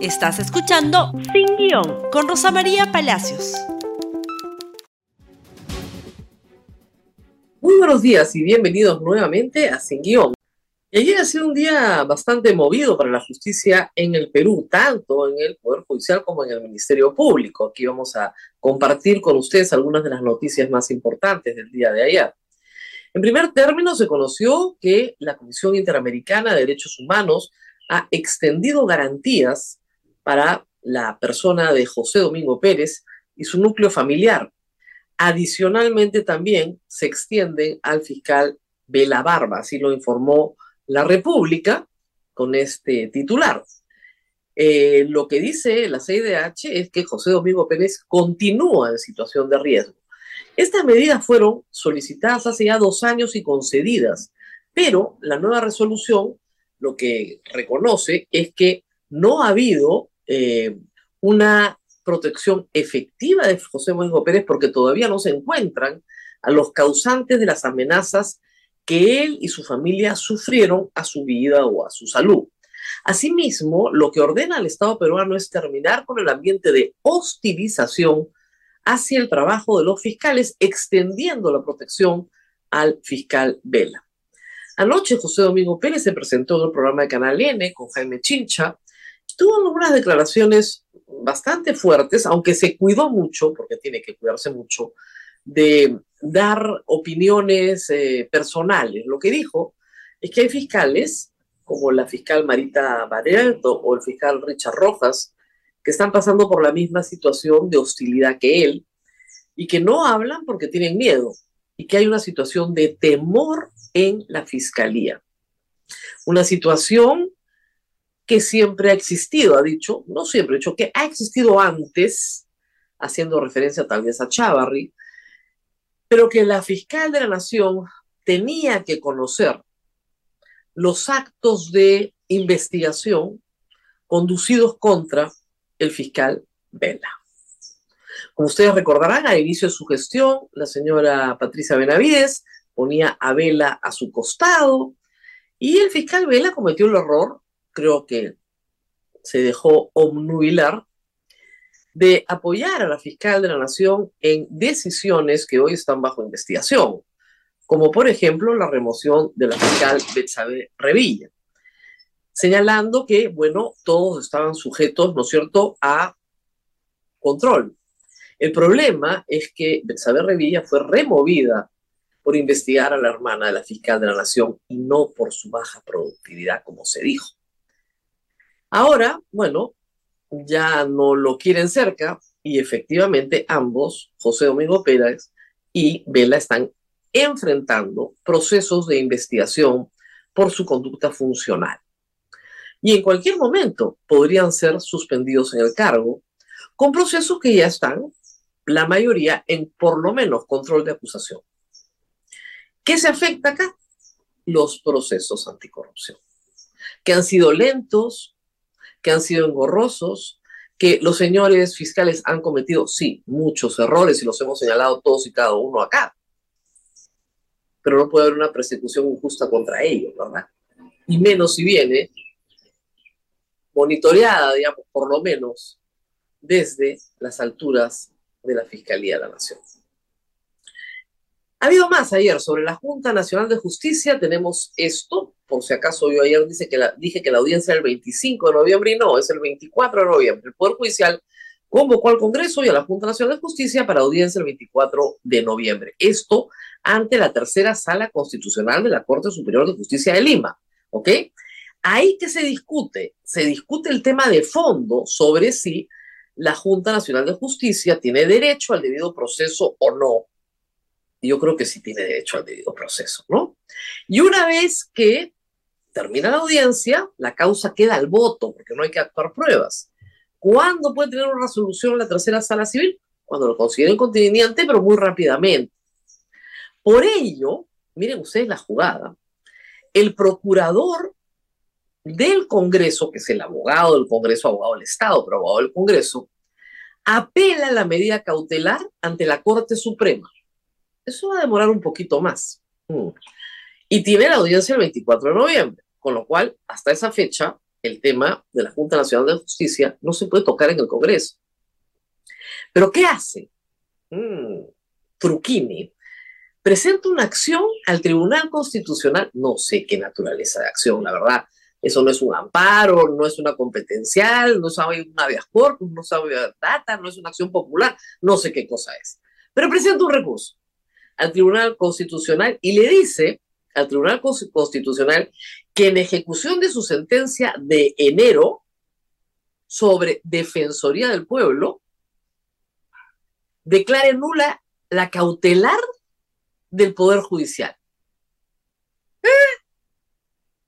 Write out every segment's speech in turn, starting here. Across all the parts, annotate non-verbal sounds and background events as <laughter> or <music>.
Estás escuchando Sin Guión con Rosa María Palacios. Muy buenos días y bienvenidos nuevamente a Sin Guión. Ayer ha sido un día bastante movido para la justicia en el Perú, tanto en el Poder Judicial como en el Ministerio Público. Aquí vamos a compartir con ustedes algunas de las noticias más importantes del día de ayer. En primer término, se conoció que la Comisión Interamericana de Derechos Humanos ha extendido garantías para la persona de José Domingo Pérez y su núcleo familiar. Adicionalmente también se extiende al fiscal Vela Barba, así lo informó la República con este titular. Eh, lo que dice la CIDH es que José Domingo Pérez continúa en situación de riesgo. Estas medidas fueron solicitadas hace ya dos años y concedidas, pero la nueva resolución lo que reconoce es que no ha habido eh, una protección efectiva de José Domingo Pérez porque todavía no se encuentran a los causantes de las amenazas que él y su familia sufrieron a su vida o a su salud. Asimismo, lo que ordena el Estado peruano es terminar con el ambiente de hostilización hacia el trabajo de los fiscales, extendiendo la protección al fiscal Vela. Anoche José Domingo Pérez se presentó en el programa de Canal N con Jaime Chincha tuvo algunas declaraciones bastante fuertes, aunque se cuidó mucho, porque tiene que cuidarse mucho, de dar opiniones eh, personales. Lo que dijo es que hay fiscales, como la fiscal Marita Barreto o el fiscal Richard Rojas, que están pasando por la misma situación de hostilidad que él y que no hablan porque tienen miedo y que hay una situación de temor en la fiscalía. Una situación que siempre ha existido, ha dicho, no siempre, ha dicho que ha existido antes, haciendo referencia tal vez a Chávarri, pero que la fiscal de la nación tenía que conocer los actos de investigación conducidos contra el fiscal Vela. Como ustedes recordarán, al inicio de su gestión, la señora Patricia Benavides ponía a Vela a su costado y el fiscal Vela cometió el error creo que se dejó obnubilar, de apoyar a la fiscal de la Nación en decisiones que hoy están bajo investigación, como por ejemplo la remoción de la fiscal Betsabe Revilla, señalando que, bueno, todos estaban sujetos, ¿no es cierto?, a control. El problema es que Betsabe Revilla fue removida por investigar a la hermana de la fiscal de la Nación y no por su baja productividad, como se dijo. Ahora, bueno, ya no lo quieren cerca y efectivamente ambos, José Domingo Pérez y Vela, están enfrentando procesos de investigación por su conducta funcional. Y en cualquier momento podrían ser suspendidos en el cargo con procesos que ya están, la mayoría, en por lo menos control de acusación. ¿Qué se afecta acá? Los procesos anticorrupción, que han sido lentos, que han sido engorrosos, que los señores fiscales han cometido, sí, muchos errores y los hemos señalado todos y cada uno acá. Pero no puede haber una persecución injusta contra ellos, ¿verdad? Y menos si viene monitoreada, digamos, por lo menos desde las alturas de la Fiscalía de la Nación. Ha habido más ayer sobre la Junta Nacional de Justicia. Tenemos esto, por si acaso yo ayer dice que la, dije que la audiencia era el 25 de noviembre y no, es el 24 de noviembre. El Poder Judicial convocó al Congreso y a la Junta Nacional de Justicia para audiencia el 24 de noviembre. Esto ante la tercera sala constitucional de la Corte Superior de Justicia de Lima. ¿Ok? Ahí que se discute, se discute el tema de fondo sobre si la Junta Nacional de Justicia tiene derecho al debido proceso o no yo creo que sí tiene derecho al debido proceso, ¿no? Y una vez que termina la audiencia, la causa queda al voto, porque no hay que actuar pruebas. ¿Cuándo puede tener una resolución la tercera sala civil? Cuando lo consideren conveniente, pero muy rápidamente. Por ello, miren ustedes la jugada, el procurador del Congreso, que es el abogado del Congreso, abogado del Estado, pero abogado del Congreso, apela la medida cautelar ante la Corte Suprema eso va a demorar un poquito más. Mm. Y tiene la audiencia el 24 de noviembre, con lo cual hasta esa fecha el tema de la Junta Nacional de Justicia no se puede tocar en el Congreso. Pero ¿qué hace? Mm, Truquini presenta una acción al Tribunal Constitucional, no sé qué naturaleza de acción, la verdad. Eso no es un amparo, no es una competencial, no sabe un habeas corpus, no sabe data, no es una acción popular, no sé qué cosa es. Pero presenta un recurso al Tribunal Constitucional y le dice al Tribunal Constitucional que en ejecución de su sentencia de enero sobre Defensoría del Pueblo, declare nula la cautelar del Poder Judicial. ¿Eh?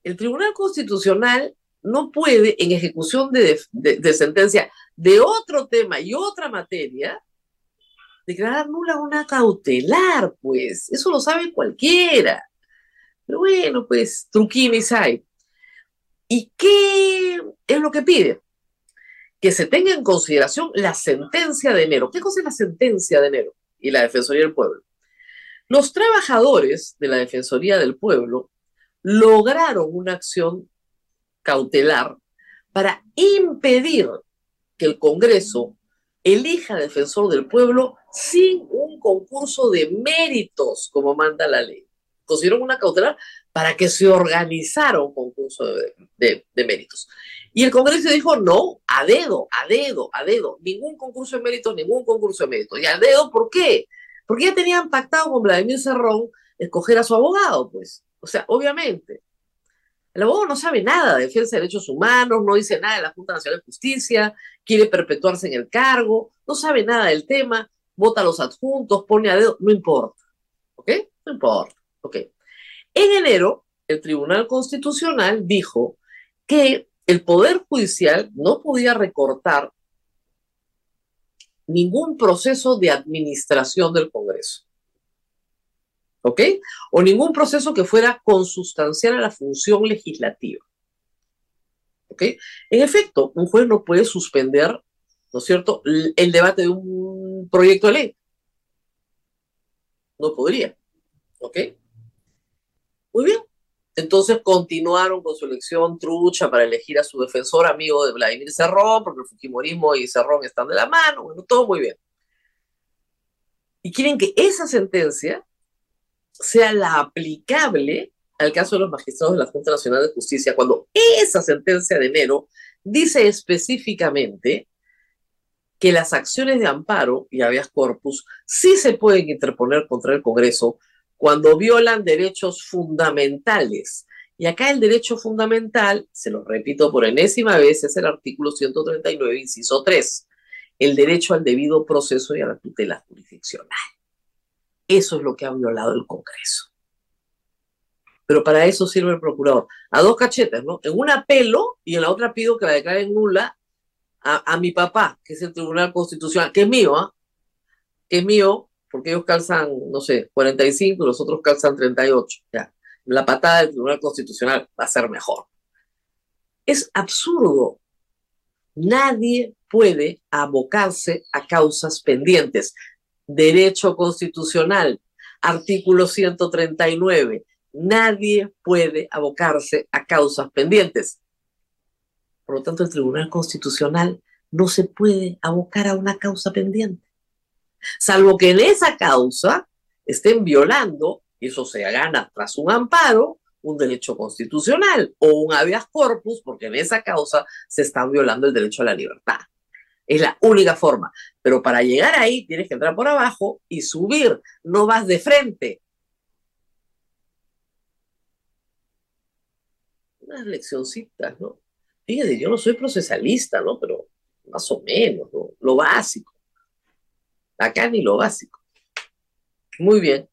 El Tribunal Constitucional no puede, en ejecución de, de, sentencia de otro tema y otra materia, declarar nula una cautelar, pues. Eso lo sabe cualquiera. Pero bueno, pues, truquines hay. ¿Y qué es lo que pide? Que se tenga en consideración la sentencia de enero. ¿Qué cosa es la sentencia de enero? Y la Defensoría del Pueblo. Los trabajadores de la Defensoría del Pueblo lograron una acción cautelar para impedir que el Congreso elija defensor del pueblo sin un concurso de méritos, como manda la ley. Consiguieron una cautelar para que se organizara un concurso de, méritos. Y el Congreso dijo, no, a dedo, a dedo, a dedo, ningún concurso de méritos, ningún concurso de méritos. ¿Y a dedo por qué? Porque ya tenían pactado con Vladimir Cerrón escoger a su abogado, pues. O sea, obviamente. El abogado no sabe nada de defensa de derechos humanos, no dice nada de la Junta Nacional de Justicia, quiere perpetuarse en el cargo, no sabe nada del tema, vota a los adjuntos, pone a dedo, no importa. ¿Ok? No importa. Ok. En enero, el Tribunal Constitucional dijo que el Poder Judicial no podía recortar ningún proceso de administración del Congreso. ¿Ok? O ningún proceso que fuera consustancial a la función legislativa. ¿Ok? En efecto, un juez no puede suspender, ¿no es cierto?, el debate de un proyecto de ley. No podría. ¿Ok? Muy bien. Entonces continuaron con su elección trucha para elegir a su defensor amigo de Vladimir Cerrón, porque el Fujimorismo y Cerrón están de la mano, bueno, todo muy bien. Y quieren que esa sentencia sea la aplicable al caso de los magistrados de la Junta Nacional de Justicia, cuando esa sentencia de enero dice específicamente que las acciones de amparo y habeas corpus sí se pueden interponer contra el Congreso cuando violan derechos fundamentales. Y acá el derecho fundamental, se lo repito por enésima vez, es el artículo 139, inciso 3, el derecho al debido proceso y a la tutela jurisdiccional. Eso es lo que ha violado el Congreso. Pero para eso sirve el procurador. A dos cachetes, ¿no? En una apelo y en la otra pido que la declaren nula a, mi papá, que es el Tribunal Constitucional, que es mío, ¿ah? Que es mío, porque ellos calzan, no sé, 45 y los otros calzan 38. Ya. La patada del Tribunal Constitucional va a ser mejor. Es absurdo. Nadie puede abocarse a causas pendientes. Derecho constitucional, artículo 139. Nadie puede abocarse a causas pendientes. Por lo tanto, el Tribunal Constitucional no se puede abocar a una causa pendiente salvo que en esa causa estén violando, y eso se gana tras un amparo, un derecho constitucional o un habeas corpus, porque en esa causa se está violando el derecho a la libertad. Es la única forma. Pero para llegar ahí tienes que entrar por abajo y subir, no vas de frente. Unas leccioncitas, ¿no? Fíjate, yo no soy procesalista, ¿no? Pero más o menos, ¿no? Lo básico. Acá ni lo básico. Muy bien.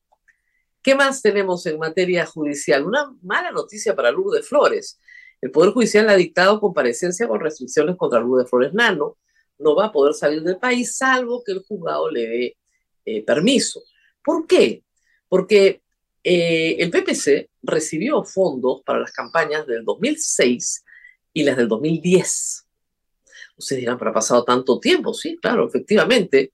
¿Qué más tenemos en materia judicial? Una mala noticia para de Flores. El Poder Judicial ha dictado comparecencia con restricciones contra de Flores Nano. No va a poder salir del país salvo que el juzgado le dé eh, permiso. ¿Por qué? Porque eh, el PPC recibió fondos para las campañas del 2006 y las del 2010. Ustedes dirán, pero ha pasado tanto tiempo. Sí, claro, efectivamente.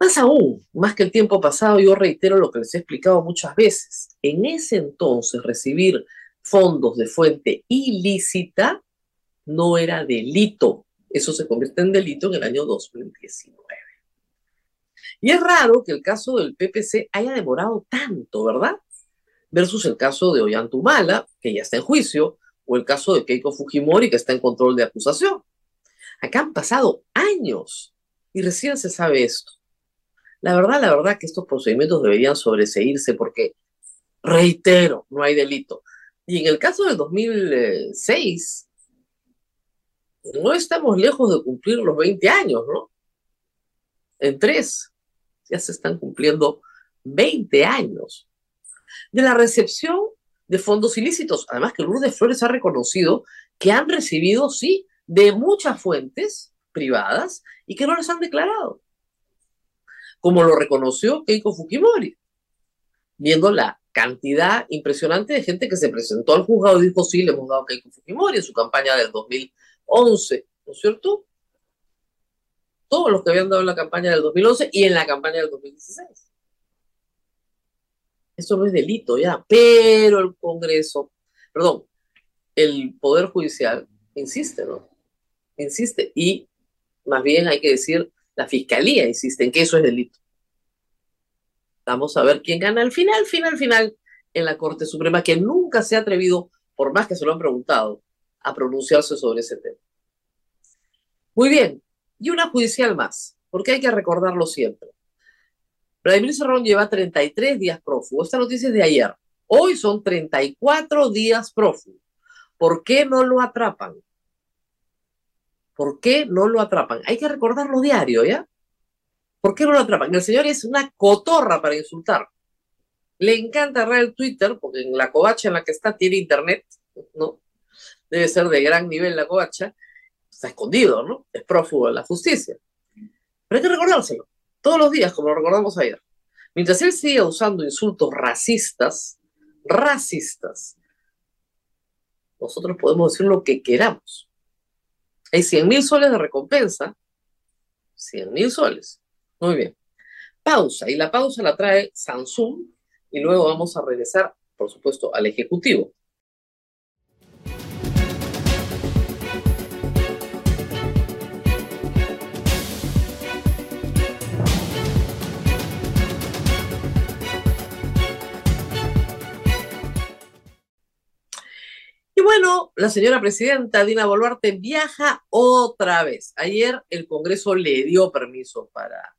Más aún, más que el tiempo pasado, yo reitero lo que les he explicado muchas veces. En ese entonces, recibir fondos de fuente ilícita no era delito. Eso se convierte en delito en el año 2019. Y es raro que el caso del PPC haya demorado tanto, ¿verdad? Versus el caso de Ollantumala, que ya está en juicio, o el caso de Keiko Fujimori, que está en control de acusación. Acá han pasado años y recién se sabe esto. La verdad, la verdad que estos procedimientos deberían sobreseírse porque, reitero, no hay delito. Y en el caso del 2006, no estamos lejos de cumplir los 20 años, ¿no? En tres, ya se están cumpliendo 20 años de la recepción de fondos ilícitos. Además que Lourdes Flores ha reconocido que han recibido, sí, de muchas fuentes privadas y que no les han declarado. Como lo reconoció Keiko Fujimori, viendo la cantidad impresionante de gente que se presentó al juzgado y dijo, sí, le hemos dado a Keiko Fujimori en su campaña del 2011, ¿no es cierto? Todos los que habían dado en la campaña del 2011 y en la campaña del 2016. Eso no es delito ya, pero el Congreso, perdón, el Poder Judicial insiste, ¿no? Insiste y más bien hay que decir, la Fiscalía insiste en que eso es delito. Vamos a ver quién gana al final, final, final en la Corte Suprema, que nunca se ha atrevido, por más que se lo han preguntado, a pronunciarse sobre ese tema. Muy bien, y una judicial más, porque hay que recordarlo siempre. Vladimir Cerrón lleva 33 días prófugo. Esta noticia es de ayer. Hoy son 34 días prófugo. ¿Por qué no lo atrapan? ¿Por qué no lo atrapan? Hay que recordarlo diario, ¿ya? ¿Por qué no lo atrapan? El señor es una cotorra para insultar. Le encanta agarrar el Twitter, porque en la covacha en la que está tiene internet, ¿no? Debe ser de gran nivel la covacha. Está escondido, ¿no? Es prófugo de la justicia. Pero hay que recordárselo, todos los días, como lo recordamos ayer. Mientras él siga usando insultos racistas, racistas, nosotros podemos decir lo que queramos. Hay 100 mil soles de recompensa. 100 mil soles. Muy bien. Pausa. Y la pausa la trae Samsung. Y luego vamos a regresar, por supuesto, al Ejecutivo. Bueno, la señora presidenta Dina Boluarte viaja otra vez. Ayer el Congreso le dio permiso para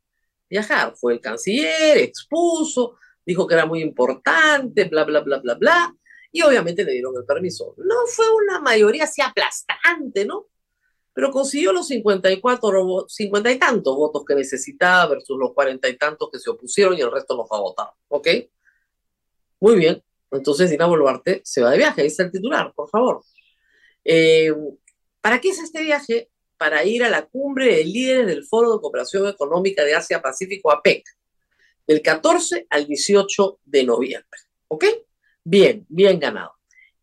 viajar. Fue el canciller, expuso, dijo que era muy importante, bla, bla, bla, bla, bla. Y obviamente le dieron el permiso. No fue una mayoría así aplastante, ¿no? Pero consiguió los 54, 50 y tantos votos que necesitaba versus los 40 y tantos que se opusieron y el resto no fue a votar. ¿Ok? Muy bien. Entonces Dina Boluarte se va de viaje, ahí está el titular, por favor. Eh, ¿Para qué es este viaje? Para ir a la cumbre de líderes del Foro de Cooperación Económica de Asia-Pacífico, APEC, del 14 al 18 de noviembre. ¿Ok? Bien, bien ganado.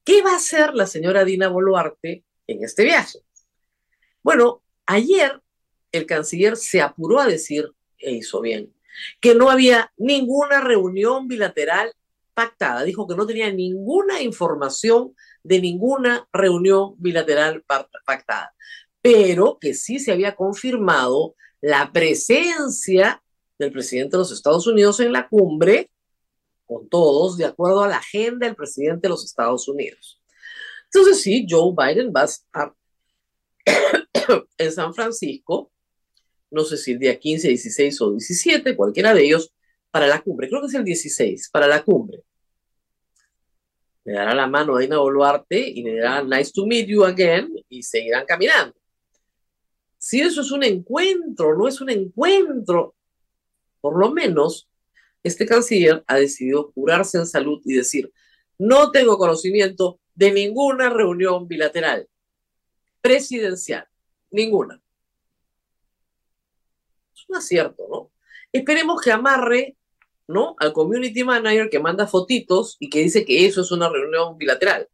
¿Qué va a hacer la señora Dina Boluarte en este viaje? Bueno, ayer el canciller se apuró a decir, e hizo bien, que no había ninguna reunión bilateral pactada. Dijo que no tenía ninguna información de ninguna reunión bilateral pactada, pero que sí se había confirmado la presencia del presidente de los Estados Unidos en la cumbre, con todos, de acuerdo a la agenda del presidente de los Estados Unidos. Entonces sí, Joe Biden va a estar <coughs> en San Francisco, no sé si el día 15, 16 o 17, cualquiera de ellos, para la cumbre. Creo que es el 16, para la cumbre. Le dará la mano a Dina Boluarte y le dirá nice to meet you again y seguirán caminando. Si eso es un encuentro, no es un encuentro, por lo menos este canciller ha decidido curarse en salud y decir, no tengo conocimiento de ninguna reunión bilateral presidencial, ninguna. Es un acierto, ¿no? Esperemos que amarre ¿no? Al community manager que manda fotitos y que dice que eso es una reunión bilateral.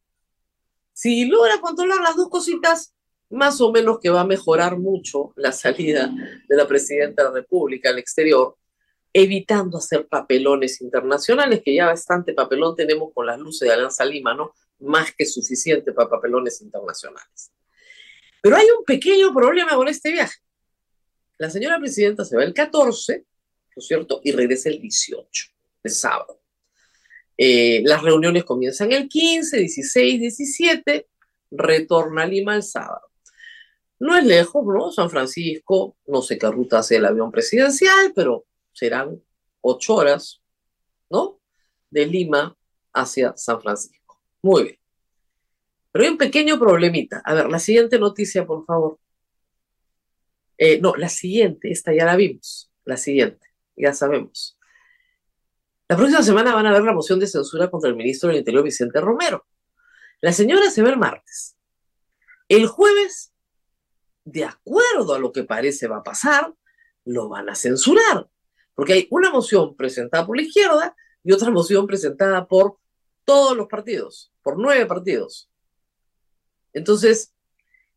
Si logra controlar las dos cositas, más o menos que va a mejorar mucho la salida de la presidenta de la República al exterior, evitando hacer papelones internacionales, que ya bastante papelón tenemos con las luces de Alianza Lima, ¿no? más que suficiente para papelones internacionales. Pero hay un pequeño problema con este viaje. La señora presidenta se va el 14, ¿no es cierto? Y regresa el 18, el sábado. Eh, las reuniones comienzan el 15, 16, 17, retorna a Lima el sábado. No es lejos, ¿no? San Francisco, no sé qué ruta hace el avión presidencial, pero serán ocho horas, ¿no? De Lima hacia San Francisco. Muy bien. Pero hay un pequeño problemita. A ver, la siguiente noticia, por favor. Eh, no, la siguiente, esta ya la vimos. La siguiente, ya sabemos. La próxima semana van a ver la moción de censura contra el ministro del Interior, Vicente Romero. La señora se ve el martes. El jueves, de acuerdo a lo que parece va a pasar, lo van a censurar. Porque hay una moción presentada por la izquierda y otra moción presentada por todos los partidos, por nueve partidos. Entonces,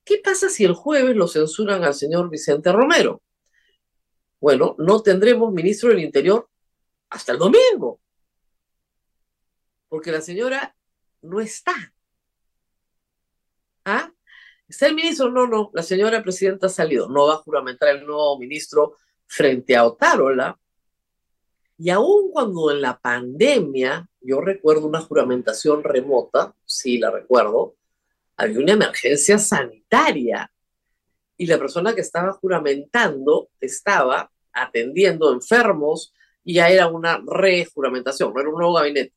¿qué pasa si el jueves lo censuran al señor Vicente Romero? Bueno, no tendremos ministro del Interior hasta el domingo, porque la señora no está. ¿Ah? ¿Está el ministro? No, no, la señora presidenta ha salido, no va a juramentar el nuevo ministro frente a Otárola. Y aún cuando en la pandemia, yo recuerdo una juramentación remota, sí la recuerdo, había una emergencia sanitaria y la persona que estaba juramentando estaba atendiendo enfermos y ya era una rejuramentación, no era un nuevo gabinete.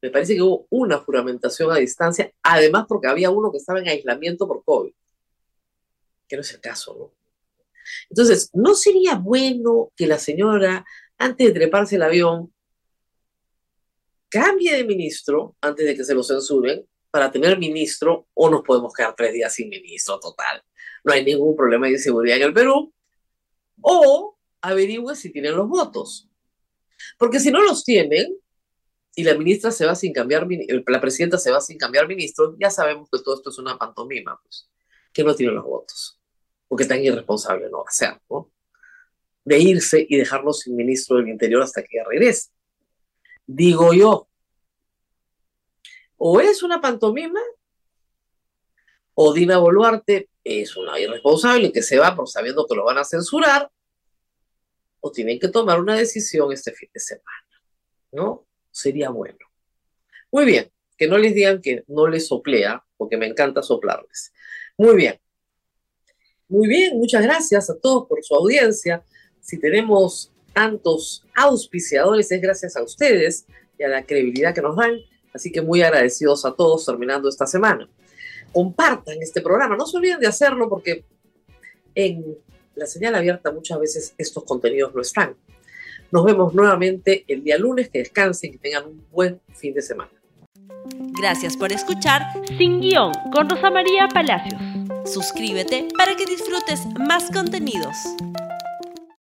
Me parece que hubo una juramentación a distancia, además porque había uno que estaba en aislamiento por COVID, que no es el caso, ¿no? Entonces, ¿no sería bueno que la señora, antes de treparse el avión, cambie de ministro antes de que se lo censuren para tener ministro o nos podemos quedar tres días sin ministro total. No hay ningún problema de inseguridad en el Perú. O averigüe si tienen los votos. Porque si no los tienen y la ministra se va sin cambiar, la presidenta se va sin cambiar ministro, ya sabemos que todo esto es una pantomima, pues, que no tienen los votos. Porque tan irresponsable no va a ser, ¿no? De irse y dejarnos sin ministro del Interior hasta que regrese. Digo yo, o es una pantomima, o Dina Boluarte es una irresponsable que se va por sabiendo que lo van a censurar, o tienen que tomar una decisión este fin de semana, ¿no? Sería bueno. Muy bien, que no les digan que no les soplea, porque me encanta soplarles. Muy bien. Muy bien, muchas gracias a todos por su audiencia. Si tenemos tantos auspiciadores es gracias a ustedes y a la credibilidad que nos dan. Así que muy agradecidos a todos terminando esta semana. Compartan este programa, no se olviden de hacerlo porque en la señal abierta muchas veces estos contenidos no están. Nos vemos nuevamente el día lunes, que descansen y tengan un buen fin de semana. Gracias por escuchar Sin Guión con Rosa María Palacios. Suscríbete para que disfrutes más contenidos.